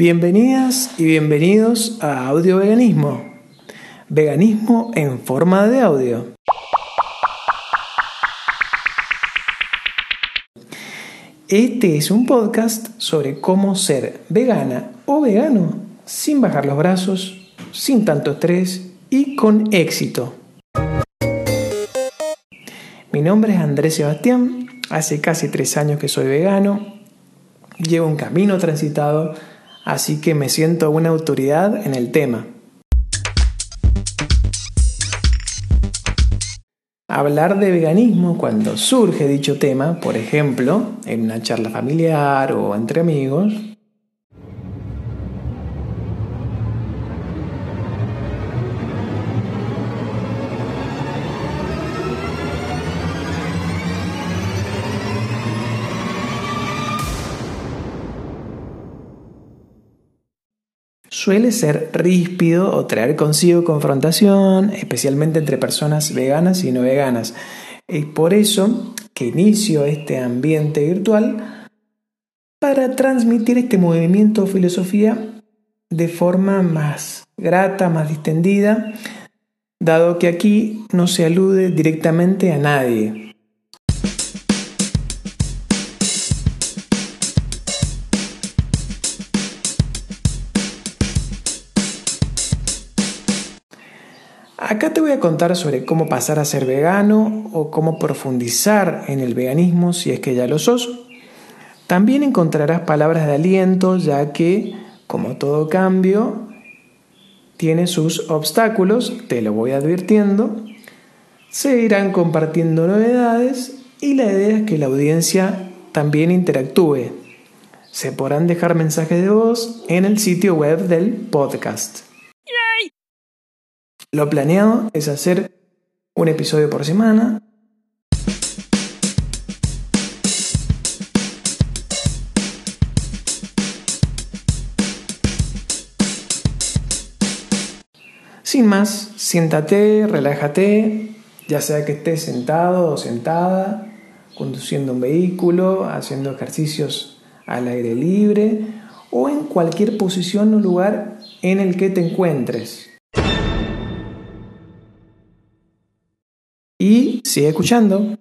Bienvenidas y bienvenidos a Audio Veganismo. Veganismo en forma de audio. Este es un podcast sobre cómo ser vegana o vegano sin bajar los brazos, sin tanto estrés y con éxito. Mi nombre es Andrés Sebastián, hace casi tres años que soy vegano, llevo un camino transitado así que me siento una autoridad en el tema. Hablar de veganismo cuando surge dicho tema, por ejemplo, en una charla familiar o entre amigos, suele ser ríspido o traer consigo confrontación, especialmente entre personas veganas y no veganas. Es por eso que inicio este ambiente virtual para transmitir este movimiento o filosofía de forma más grata, más distendida, dado que aquí no se alude directamente a nadie. Acá te voy a contar sobre cómo pasar a ser vegano o cómo profundizar en el veganismo si es que ya lo sos. También encontrarás palabras de aliento ya que, como todo cambio, tiene sus obstáculos, te lo voy advirtiendo. Se irán compartiendo novedades y la idea es que la audiencia también interactúe. Se podrán dejar mensajes de voz en el sitio web del podcast. Lo planeado es hacer un episodio por semana. Sin más, siéntate, relájate, ya sea que estés sentado o sentada, conduciendo un vehículo, haciendo ejercicios al aire libre o en cualquier posición o lugar en el que te encuentres. Y sigue escuchando.